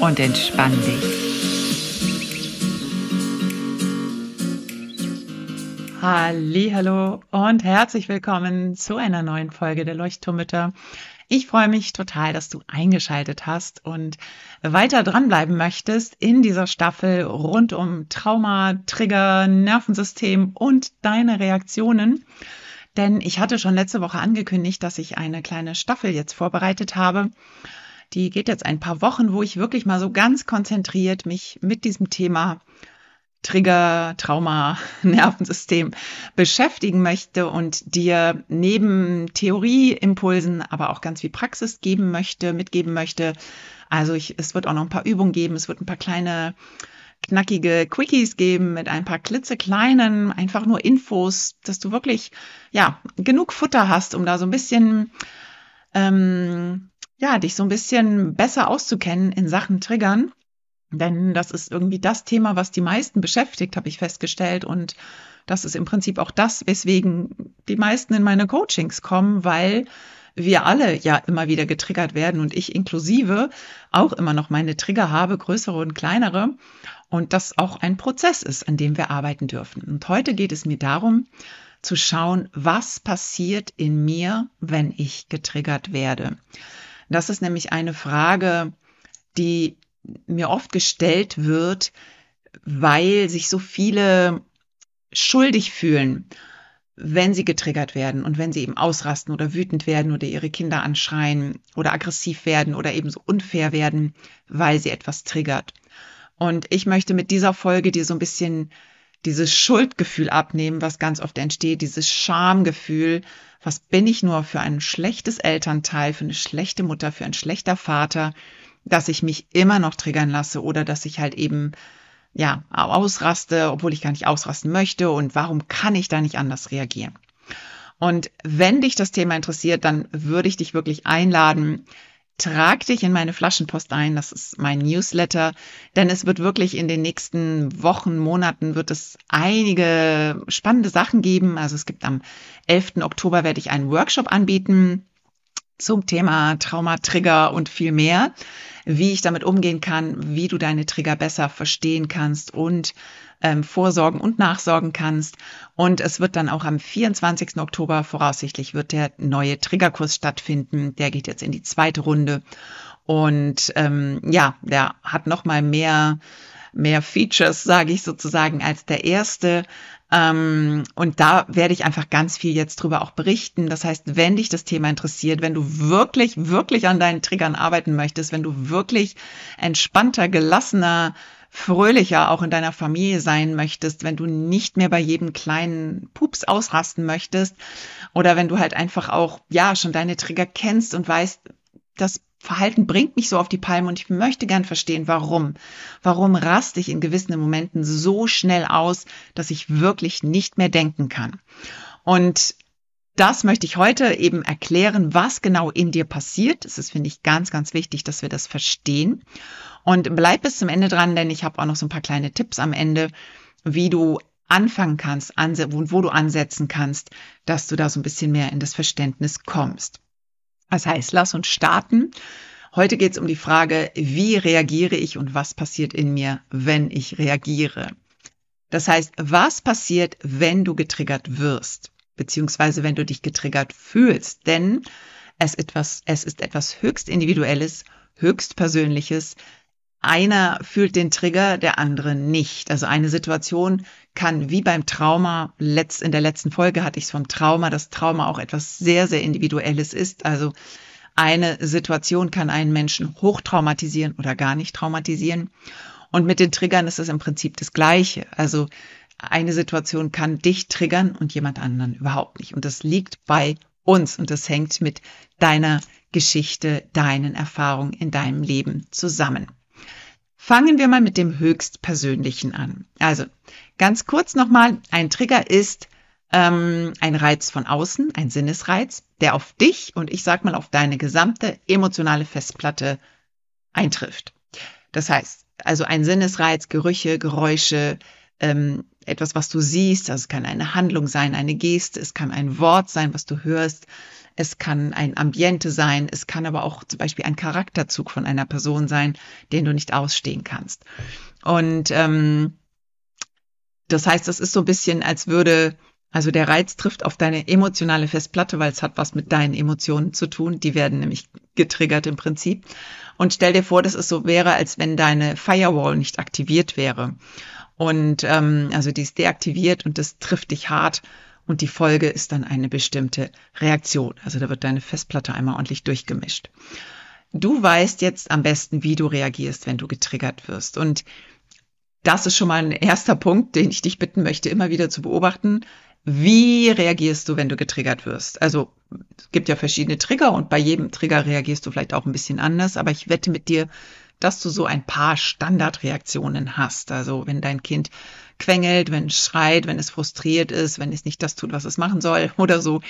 und entspann dich. Hallo und herzlich willkommen zu einer neuen Folge der Leuchtturmütter. Ich freue mich total, dass du eingeschaltet hast und weiter dranbleiben möchtest in dieser Staffel rund um Trauma, Trigger, Nervensystem und deine Reaktionen. Denn ich hatte schon letzte Woche angekündigt, dass ich eine kleine Staffel jetzt vorbereitet habe die geht jetzt ein paar Wochen, wo ich wirklich mal so ganz konzentriert mich mit diesem Thema Trigger, Trauma, Nervensystem beschäftigen möchte und dir neben Theorieimpulsen aber auch ganz viel Praxis geben möchte, mitgeben möchte. Also ich, es wird auch noch ein paar Übungen geben, es wird ein paar kleine knackige Quickies geben mit ein paar klitzekleinen, einfach nur Infos, dass du wirklich, ja, genug Futter hast, um da so ein bisschen ähm, ja, dich so ein bisschen besser auszukennen in Sachen Triggern. Denn das ist irgendwie das Thema, was die meisten beschäftigt, habe ich festgestellt. Und das ist im Prinzip auch das, weswegen die meisten in meine Coachings kommen, weil wir alle ja immer wieder getriggert werden und ich inklusive auch immer noch meine Trigger habe, größere und kleinere. Und das auch ein Prozess ist, an dem wir arbeiten dürfen. Und heute geht es mir darum, zu schauen, was passiert in mir, wenn ich getriggert werde. Das ist nämlich eine Frage, die mir oft gestellt wird, weil sich so viele schuldig fühlen, wenn sie getriggert werden und wenn sie eben ausrasten oder wütend werden oder ihre Kinder anschreien oder aggressiv werden oder eben so unfair werden, weil sie etwas triggert. Und ich möchte mit dieser Folge dir so ein bisschen dieses Schuldgefühl abnehmen, was ganz oft entsteht, dieses Schamgefühl, was bin ich nur für ein schlechtes Elternteil, für eine schlechte Mutter, für ein schlechter Vater, dass ich mich immer noch triggern lasse oder dass ich halt eben ja ausraste, obwohl ich gar nicht ausrasten möchte und warum kann ich da nicht anders reagieren? Und wenn dich das Thema interessiert, dann würde ich dich wirklich einladen, trag dich in meine Flaschenpost ein. Das ist mein Newsletter, denn es wird wirklich in den nächsten Wochen, Monaten wird es einige spannende Sachen geben. Also es gibt am 11. Oktober werde ich einen Workshop anbieten zum Thema Trauma, Trigger und viel mehr, wie ich damit umgehen kann, wie du deine Trigger besser verstehen kannst und ähm, vorsorgen und nachsorgen kannst. Und es wird dann auch am 24. Oktober voraussichtlich wird der neue Triggerkurs stattfinden. Der geht jetzt in die zweite Runde. Und ähm, ja, der hat noch mal mehr mehr Features, sage ich sozusagen, als der erste. Ähm, und da werde ich einfach ganz viel jetzt drüber auch berichten. Das heißt, wenn dich das Thema interessiert, wenn du wirklich, wirklich an deinen Triggern arbeiten möchtest, wenn du wirklich entspannter, gelassener, fröhlicher auch in deiner Familie sein möchtest, wenn du nicht mehr bei jedem kleinen Pups ausrasten möchtest oder wenn du halt einfach auch, ja, schon deine Trigger kennst und weißt, das Verhalten bringt mich so auf die Palme und ich möchte gern verstehen, warum. Warum raste ich in gewissen Momenten so schnell aus, dass ich wirklich nicht mehr denken kann? Und das möchte ich heute eben erklären, was genau in dir passiert. Es ist, finde ich, ganz, ganz wichtig, dass wir das verstehen. Und bleib bis zum Ende dran, denn ich habe auch noch so ein paar kleine Tipps am Ende, wie du anfangen kannst, wo, wo du ansetzen kannst, dass du da so ein bisschen mehr in das Verständnis kommst. Das heißt, lass uns starten. Heute geht es um die Frage, wie reagiere ich und was passiert in mir, wenn ich reagiere. Das heißt, was passiert, wenn du getriggert wirst? Beziehungsweise wenn du dich getriggert fühlst. Denn es, etwas, es ist etwas höchst Individuelles, höchst Persönliches. Einer fühlt den Trigger, der andere nicht. Also eine Situation kann wie beim Trauma, letzt, in der letzten Folge hatte ich es vom Trauma, dass Trauma auch etwas sehr, sehr Individuelles ist. Also eine Situation kann einen Menschen hochtraumatisieren oder gar nicht traumatisieren. Und mit den Triggern ist es im Prinzip das Gleiche. Also eine Situation kann dich triggern und jemand anderen überhaupt nicht. Und das liegt bei uns und das hängt mit deiner Geschichte, deinen Erfahrungen in deinem Leben zusammen. Fangen wir mal mit dem höchstpersönlichen an. Also ganz kurz nochmal, ein Trigger ist ähm, ein Reiz von außen, ein Sinnesreiz, der auf dich und ich sag mal auf deine gesamte emotionale Festplatte eintrifft. Das heißt, also ein Sinnesreiz, Gerüche, Geräusche, ähm, etwas, was du siehst, also es kann eine Handlung sein, eine Geste, es kann ein Wort sein, was du hörst, es kann ein Ambiente sein, es kann aber auch zum Beispiel ein Charakterzug von einer Person sein, den du nicht ausstehen kannst. Und ähm, das heißt, das ist so ein bisschen, als würde, also der Reiz trifft auf deine emotionale Festplatte, weil es hat was mit deinen Emotionen zu tun. Die werden nämlich getriggert im Prinzip. Und stell dir vor, dass es so wäre, als wenn deine Firewall nicht aktiviert wäre. Und ähm, also die ist deaktiviert und das trifft dich hart und die Folge ist dann eine bestimmte Reaktion. Also da wird deine Festplatte einmal ordentlich durchgemischt. Du weißt jetzt am besten, wie du reagierst, wenn du getriggert wirst. Und das ist schon mal ein erster Punkt, den ich dich bitten möchte, immer wieder zu beobachten. Wie reagierst du, wenn du getriggert wirst? Also es gibt ja verschiedene Trigger und bei jedem Trigger reagierst du vielleicht auch ein bisschen anders, aber ich wette mit dir, dass du so ein paar Standardreaktionen hast. Also wenn dein Kind quengelt, wenn es schreit, wenn es frustriert ist, wenn es nicht das tut, was es machen soll oder so,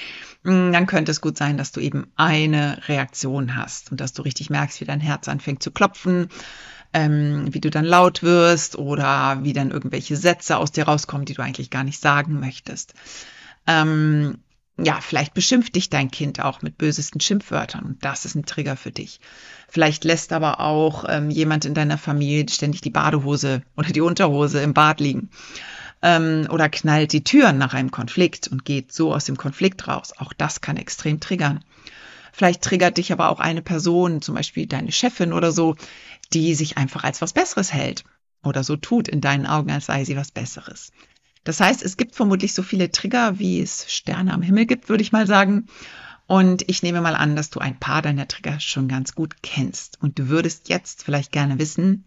mm, dann könnte es gut sein, dass du eben eine Reaktion hast und dass du richtig merkst, wie dein Herz anfängt zu klopfen, ähm, wie du dann laut wirst oder wie dann irgendwelche Sätze aus dir rauskommen, die du eigentlich gar nicht sagen möchtest. Ähm, ja, vielleicht beschimpft dich dein Kind auch mit bösesten Schimpfwörtern und das ist ein Trigger für dich. Vielleicht lässt aber auch ähm, jemand in deiner Familie ständig die Badehose oder die Unterhose im Bad liegen ähm, oder knallt die Türen nach einem Konflikt und geht so aus dem Konflikt raus. Auch das kann extrem triggern. Vielleicht triggert dich aber auch eine Person, zum Beispiel deine Chefin oder so, die sich einfach als was Besseres hält oder so tut in deinen Augen, als sei sie was Besseres. Das heißt, es gibt vermutlich so viele Trigger, wie es Sterne am Himmel gibt, würde ich mal sagen. Und ich nehme mal an, dass du ein paar deiner Trigger schon ganz gut kennst. Und du würdest jetzt vielleicht gerne wissen,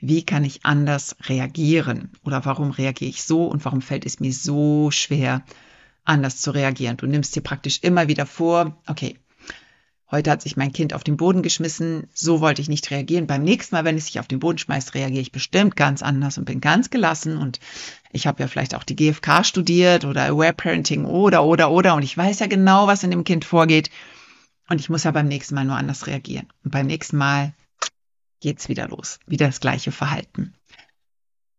wie kann ich anders reagieren? Oder warum reagiere ich so und warum fällt es mir so schwer, anders zu reagieren? Du nimmst dir praktisch immer wieder vor, okay, Heute hat sich mein Kind auf den Boden geschmissen. So wollte ich nicht reagieren. Beim nächsten Mal, wenn es sich auf den Boden schmeißt, reagiere ich bestimmt ganz anders und bin ganz gelassen. Und ich habe ja vielleicht auch die GfK studiert oder Aware Parenting oder, oder, oder. Und ich weiß ja genau, was in dem Kind vorgeht. Und ich muss ja beim nächsten Mal nur anders reagieren. Und beim nächsten Mal geht's wieder los. Wieder das gleiche Verhalten.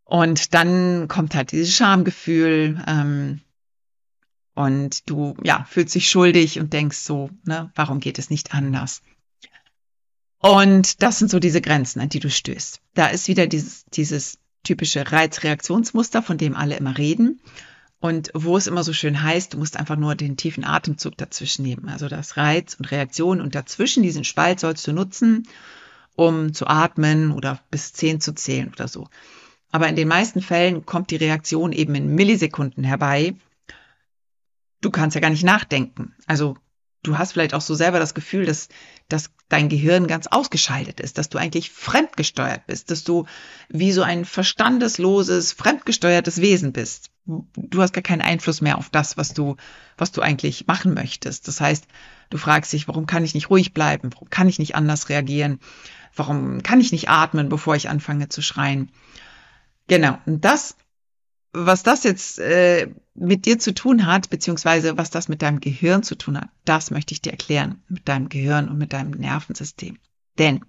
Und dann kommt halt dieses Schamgefühl. Ähm, und du, ja, fühlst dich schuldig und denkst so, ne, warum geht es nicht anders? Und das sind so diese Grenzen, an die du stößt. Da ist wieder dieses, dieses typische Reizreaktionsmuster, von dem alle immer reden. Und wo es immer so schön heißt, du musst einfach nur den tiefen Atemzug dazwischen nehmen. Also das Reiz und Reaktion und dazwischen diesen Spalt sollst du nutzen, um zu atmen oder bis zehn zu zählen oder so. Aber in den meisten Fällen kommt die Reaktion eben in Millisekunden herbei du kannst ja gar nicht nachdenken. Also du hast vielleicht auch so selber das Gefühl, dass, dass dein Gehirn ganz ausgeschaltet ist, dass du eigentlich fremdgesteuert bist, dass du wie so ein verstandesloses, fremdgesteuertes Wesen bist. Du hast gar keinen Einfluss mehr auf das, was du, was du eigentlich machen möchtest. Das heißt, du fragst dich, warum kann ich nicht ruhig bleiben? Warum kann ich nicht anders reagieren? Warum kann ich nicht atmen, bevor ich anfange zu schreien? Genau. Und das was das jetzt äh, mit dir zu tun hat, beziehungsweise was das mit deinem Gehirn zu tun hat, das möchte ich dir erklären, mit deinem Gehirn und mit deinem Nervensystem. Denn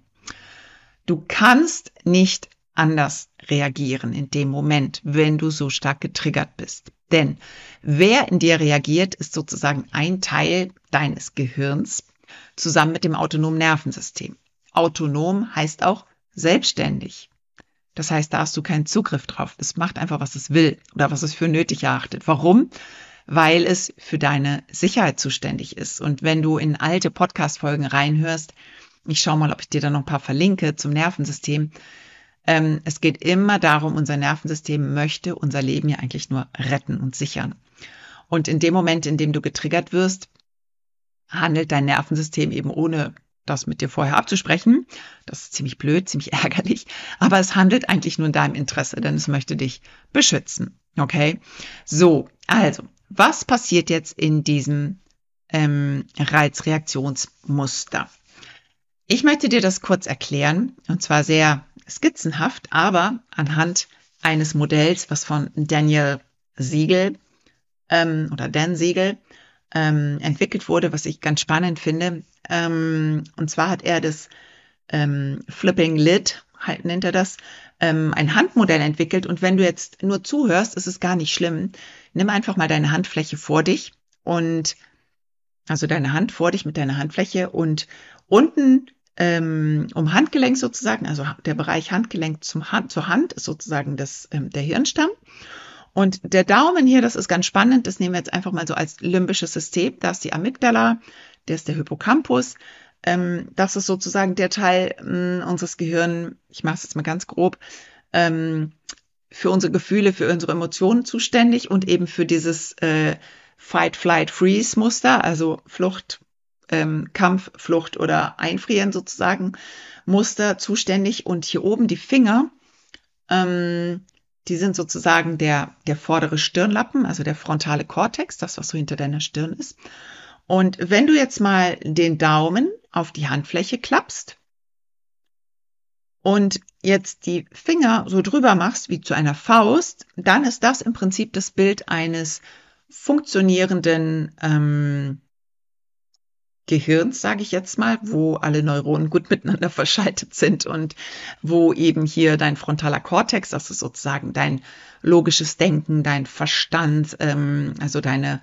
du kannst nicht anders reagieren in dem Moment, wenn du so stark getriggert bist. Denn wer in dir reagiert, ist sozusagen ein Teil deines Gehirns zusammen mit dem autonomen Nervensystem. Autonom heißt auch selbstständig. Das heißt, da hast du keinen Zugriff drauf. Es macht einfach, was es will oder was es für nötig erachtet. Warum? Weil es für deine Sicherheit zuständig ist. Und wenn du in alte Podcast-Folgen reinhörst, ich schaue mal, ob ich dir da noch ein paar verlinke zum Nervensystem. Ähm, es geht immer darum, unser Nervensystem möchte unser Leben ja eigentlich nur retten und sichern. Und in dem Moment, in dem du getriggert wirst, handelt dein Nervensystem eben ohne das mit dir vorher abzusprechen. Das ist ziemlich blöd, ziemlich ärgerlich, aber es handelt eigentlich nur in deinem Interesse, denn es möchte dich beschützen. Okay? So, also, was passiert jetzt in diesem ähm, Reizreaktionsmuster. Ich möchte dir das kurz erklären, und zwar sehr skizzenhaft, aber anhand eines Modells, was von Daniel Siegel ähm, oder Dan Siegel ähm, entwickelt wurde, was ich ganz spannend finde. Ähm, und zwar hat er das ähm, Flipping Lid, halt nennt er das, ähm, ein Handmodell entwickelt. Und wenn du jetzt nur zuhörst, ist es gar nicht schlimm. Nimm einfach mal deine Handfläche vor dich und also deine Hand vor dich mit deiner Handfläche und unten ähm, um Handgelenk sozusagen, also der Bereich Handgelenk zum Hand, zur Hand ist sozusagen das, ähm, der Hirnstamm. Und der Daumen hier, das ist ganz spannend, das nehmen wir jetzt einfach mal so als limbisches System. Da ist die Amygdala, der ist der Hippocampus. Ähm, das ist sozusagen der Teil äh, unseres Gehirns, ich mache es jetzt mal ganz grob, ähm, für unsere Gefühle, für unsere Emotionen zuständig und eben für dieses äh, Fight, Flight, Freeze Muster, also Flucht, ähm, Kampf, Flucht oder Einfrieren sozusagen Muster zuständig. Und hier oben die Finger, ähm, die sind sozusagen der, der vordere Stirnlappen, also der frontale Kortex, das, was so hinter deiner Stirn ist. Und wenn du jetzt mal den Daumen auf die Handfläche klappst und jetzt die Finger so drüber machst wie zu einer Faust, dann ist das im Prinzip das Bild eines funktionierenden ähm, Gehirns, sage ich jetzt mal, wo alle Neuronen gut miteinander verschaltet sind und wo eben hier dein frontaler Kortex, das ist sozusagen dein logisches Denken, dein Verstand, ähm, also deine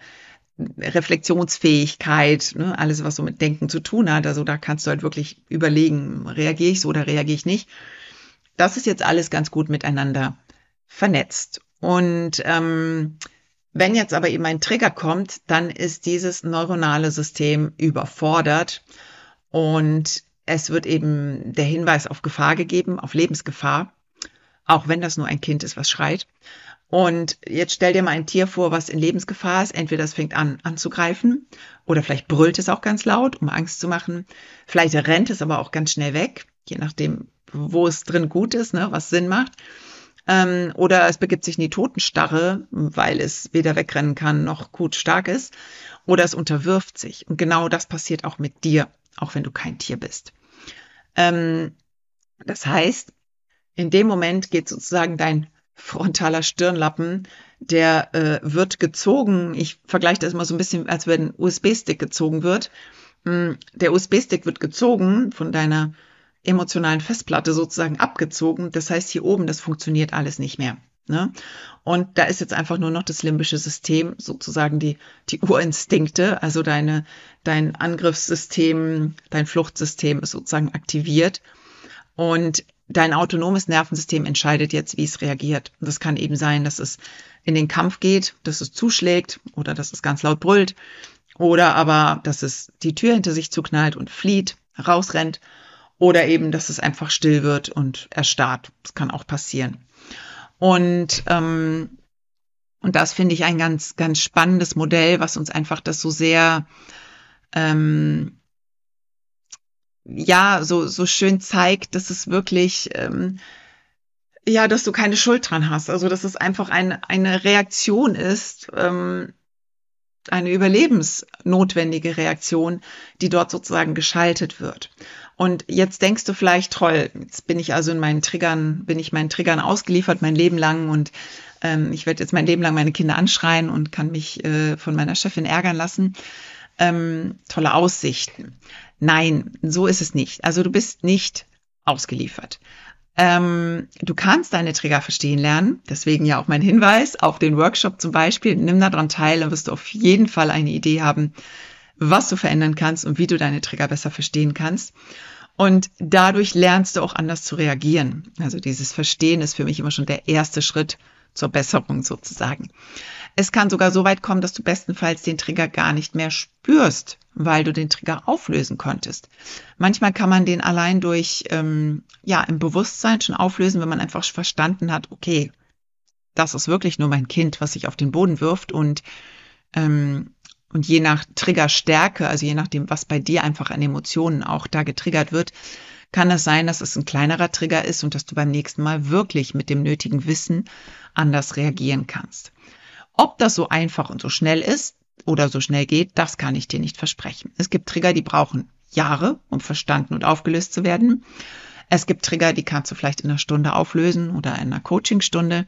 Reflexionsfähigkeit, ne, alles, was so mit Denken zu tun hat. Also da kannst du halt wirklich überlegen, reagiere ich so oder reagiere ich nicht. Das ist jetzt alles ganz gut miteinander vernetzt. Und ähm, wenn jetzt aber eben ein Trigger kommt, dann ist dieses neuronale System überfordert und es wird eben der Hinweis auf Gefahr gegeben, auf Lebensgefahr, auch wenn das nur ein Kind ist, was schreit. Und jetzt stell dir mal ein Tier vor, was in Lebensgefahr ist. Entweder es fängt an anzugreifen oder vielleicht brüllt es auch ganz laut, um Angst zu machen. Vielleicht rennt es aber auch ganz schnell weg, je nachdem, wo es drin gut ist, ne, was Sinn macht. Ähm, oder es begibt sich in die Totenstarre, weil es weder wegrennen kann noch gut stark ist. Oder es unterwirft sich. Und genau das passiert auch mit dir, auch wenn du kein Tier bist. Ähm, das heißt, in dem Moment geht sozusagen dein frontaler Stirnlappen, der äh, wird gezogen. Ich vergleiche das immer so ein bisschen, als wenn ein USB-Stick gezogen wird. Hm, der USB-Stick wird gezogen von deiner emotionalen Festplatte sozusagen abgezogen. Das heißt, hier oben, das funktioniert alles nicht mehr. Ne? Und da ist jetzt einfach nur noch das limbische System, sozusagen die, die Urinstinkte, also deine, dein Angriffssystem, dein Fluchtsystem ist sozusagen aktiviert. Und dein autonomes Nervensystem entscheidet jetzt, wie es reagiert. Und das kann eben sein, dass es in den Kampf geht, dass es zuschlägt oder dass es ganz laut brüllt oder aber, dass es die Tür hinter sich zuknallt und flieht, rausrennt oder eben, dass es einfach still wird und erstarrt. Das kann auch passieren. Und, ähm, und das finde ich ein ganz, ganz spannendes Modell, was uns einfach das so sehr, ähm, ja, so, so schön zeigt, dass es wirklich, ähm, ja, dass du keine Schuld dran hast. Also, dass es einfach eine, eine Reaktion ist, ähm, eine überlebensnotwendige Reaktion, die dort sozusagen geschaltet wird. Und jetzt denkst du vielleicht, toll, jetzt bin ich also in meinen Triggern, bin ich meinen Triggern ausgeliefert mein Leben lang und ähm, ich werde jetzt mein Leben lang meine Kinder anschreien und kann mich äh, von meiner Chefin ärgern lassen. Ähm, tolle Aussichten. Nein, so ist es nicht. Also du bist nicht ausgeliefert. Ähm, du kannst deine Trigger verstehen lernen. Deswegen ja auch mein Hinweis auf den Workshop zum Beispiel. Nimm daran teil, dann wirst du auf jeden Fall eine Idee haben, was du verändern kannst und wie du deine Trigger besser verstehen kannst. Und dadurch lernst du auch anders zu reagieren. Also dieses Verstehen ist für mich immer schon der erste Schritt zur Besserung sozusagen. Es kann sogar so weit kommen, dass du bestenfalls den Trigger gar nicht mehr spürst, weil du den Trigger auflösen konntest. Manchmal kann man den allein durch, ähm, ja, im Bewusstsein schon auflösen, wenn man einfach verstanden hat, okay, das ist wirklich nur mein Kind, was sich auf den Boden wirft und ähm, und je nach Triggerstärke, also je nachdem, was bei dir einfach an Emotionen auch da getriggert wird, kann es sein, dass es ein kleinerer Trigger ist und dass du beim nächsten Mal wirklich mit dem nötigen Wissen anders reagieren kannst. Ob das so einfach und so schnell ist, oder so schnell geht, das kann ich dir nicht versprechen. Es gibt Trigger, die brauchen Jahre, um verstanden und aufgelöst zu werden. Es gibt Trigger, die kannst du vielleicht in einer Stunde auflösen oder in einer Coachingstunde.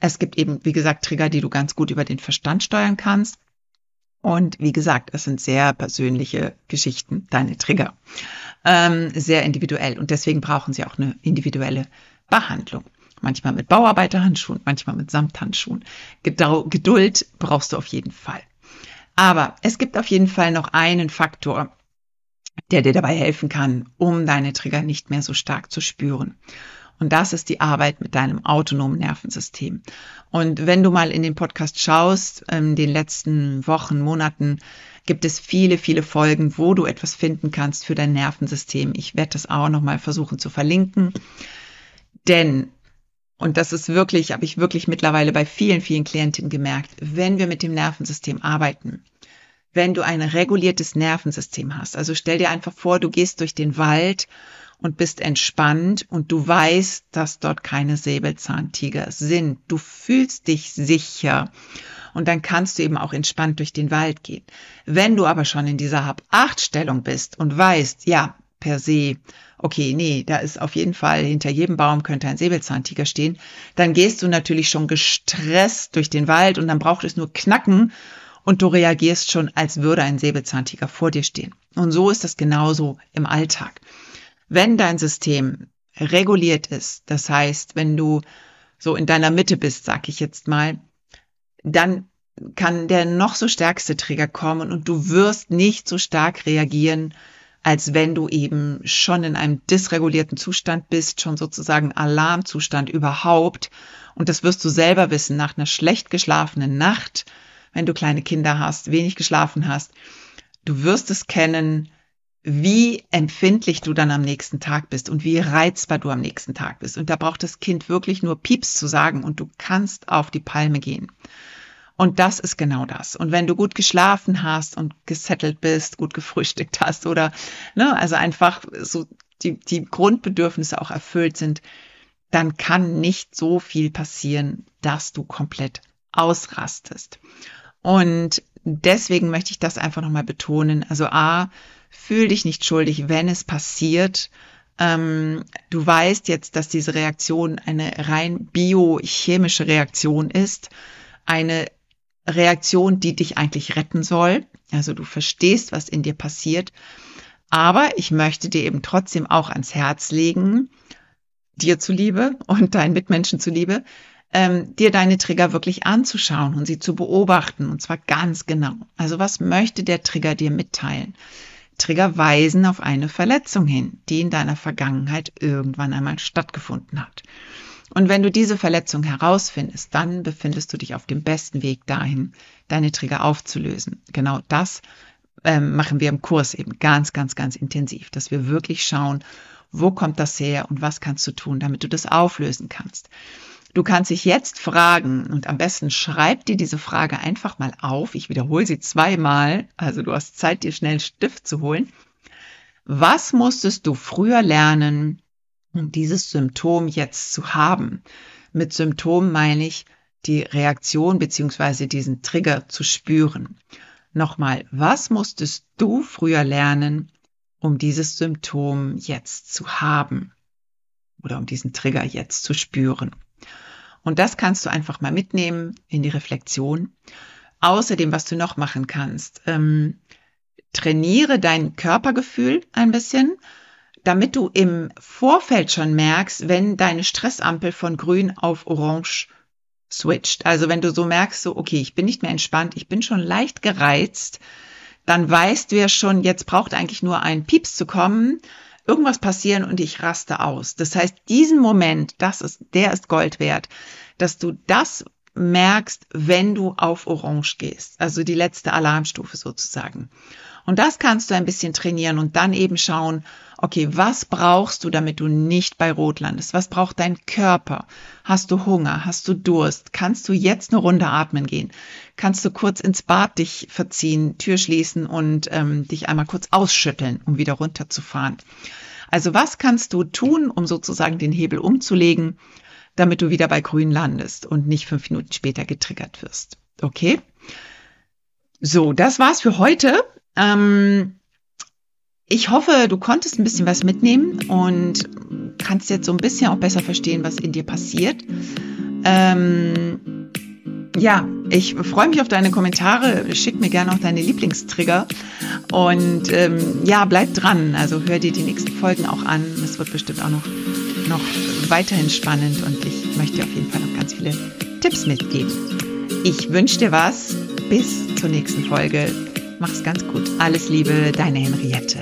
Es gibt eben, wie gesagt, Trigger, die du ganz gut über den Verstand steuern kannst. Und wie gesagt, es sind sehr persönliche Geschichten, deine Trigger. Ähm, sehr individuell. Und deswegen brauchen sie auch eine individuelle Behandlung. Manchmal mit Bauarbeiterhandschuhen, manchmal mit Samthandschuhen. Geduld brauchst du auf jeden Fall. Aber es gibt auf jeden Fall noch einen Faktor, der dir dabei helfen kann, um deine Trigger nicht mehr so stark zu spüren. Und das ist die Arbeit mit deinem autonomen Nervensystem. Und wenn du mal in den Podcast schaust, in den letzten Wochen, Monaten, gibt es viele, viele Folgen, wo du etwas finden kannst für dein Nervensystem. Ich werde das auch nochmal versuchen zu verlinken. Denn, und das ist wirklich, habe ich wirklich mittlerweile bei vielen, vielen Klientinnen gemerkt, wenn wir mit dem Nervensystem arbeiten, wenn du ein reguliertes Nervensystem hast, also stell dir einfach vor, du gehst durch den Wald und bist entspannt und du weißt, dass dort keine Säbelzahntiger sind. Du fühlst dich sicher und dann kannst du eben auch entspannt durch den Wald gehen. Wenn du aber schon in dieser Hab-Acht-Stellung bist und weißt, ja, per se, okay, nee, da ist auf jeden Fall hinter jedem Baum könnte ein Säbelzahntiger stehen, dann gehst du natürlich schon gestresst durch den Wald und dann braucht es nur knacken und du reagierst schon, als würde ein Säbelzahntiger vor dir stehen. Und so ist das genauso im Alltag. Wenn dein System reguliert ist, das heißt, wenn du so in deiner Mitte bist, sag ich jetzt mal, dann kann der noch so stärkste Trigger kommen und du wirst nicht so stark reagieren, als wenn du eben schon in einem dysregulierten Zustand bist, schon sozusagen Alarmzustand überhaupt. Und das wirst du selber wissen nach einer schlecht geschlafenen Nacht, wenn du kleine Kinder hast, wenig geschlafen hast. Du wirst es kennen, wie empfindlich du dann am nächsten Tag bist und wie reizbar du am nächsten Tag bist. Und da braucht das Kind wirklich nur Pieps zu sagen und du kannst auf die Palme gehen. Und das ist genau das. Und wenn du gut geschlafen hast und gesettelt bist, gut gefrühstückt hast oder, ne, also einfach so die, die Grundbedürfnisse auch erfüllt sind, dann kann nicht so viel passieren, dass du komplett ausrastest. Und deswegen möchte ich das einfach nochmal betonen. Also A, fühl dich nicht schuldig, wenn es passiert. Ähm, du weißt jetzt, dass diese Reaktion eine rein biochemische Reaktion ist, eine Reaktion, die dich eigentlich retten soll. Also du verstehst, was in dir passiert. Aber ich möchte dir eben trotzdem auch ans Herz legen, dir zuliebe und deinen Mitmenschen zuliebe, ähm, dir deine Trigger wirklich anzuschauen und sie zu beobachten und zwar ganz genau. Also was möchte der Trigger dir mitteilen? Trigger weisen auf eine Verletzung hin, die in deiner Vergangenheit irgendwann einmal stattgefunden hat. Und wenn du diese Verletzung herausfindest, dann befindest du dich auf dem besten Weg dahin, deine Trigger aufzulösen. Genau das ähm, machen wir im Kurs eben ganz, ganz, ganz intensiv, dass wir wirklich schauen, wo kommt das her und was kannst du tun, damit du das auflösen kannst. Du kannst dich jetzt fragen und am besten schreib dir diese Frage einfach mal auf. Ich wiederhole sie zweimal, also du hast Zeit, dir schnell einen Stift zu holen. Was musstest du früher lernen, um dieses Symptom jetzt zu haben? Mit Symptom meine ich die Reaktion beziehungsweise diesen Trigger zu spüren. Nochmal, was musstest du früher lernen, um dieses Symptom jetzt zu haben? Oder um diesen Trigger jetzt zu spüren? Und das kannst du einfach mal mitnehmen in die Reflexion. Außerdem, was du noch machen kannst, ähm, trainiere dein Körpergefühl ein bisschen, damit du im Vorfeld schon merkst, wenn deine Stressampel von grün auf orange switcht. Also wenn du so merkst, so, okay, ich bin nicht mehr entspannt, ich bin schon leicht gereizt, dann weißt du ja schon, jetzt braucht eigentlich nur ein Pieps zu kommen, irgendwas passieren und ich raste aus. Das heißt, diesen Moment, das ist, der ist Gold wert, dass du das merkst, wenn du auf Orange gehst, also die letzte Alarmstufe sozusagen. Und das kannst du ein bisschen trainieren und dann eben schauen, okay, was brauchst du, damit du nicht bei Rot landest? Was braucht dein Körper? Hast du Hunger? Hast du Durst? Kannst du jetzt eine Runde atmen gehen? Kannst du kurz ins Bad dich verziehen, Tür schließen und ähm, dich einmal kurz ausschütteln, um wieder runterzufahren? Also was kannst du tun, um sozusagen den Hebel umzulegen, damit du wieder bei Grün landest und nicht fünf Minuten später getriggert wirst? Okay? So, das war's für heute. Ähm, ich hoffe, du konntest ein bisschen was mitnehmen und kannst jetzt so ein bisschen auch besser verstehen, was in dir passiert. Ähm, ja, ich freue mich auf deine Kommentare. Schick mir gerne auch deine Lieblingstrigger. Und ähm, ja, bleib dran. Also hör dir die nächsten Folgen auch an. Es wird bestimmt auch noch, noch weiterhin spannend und ich möchte dir auf jeden Fall noch ganz viele Tipps mitgeben. Ich wünsche dir was. Bis zur nächsten Folge. Mach's ganz gut. Alles Liebe, deine Henriette.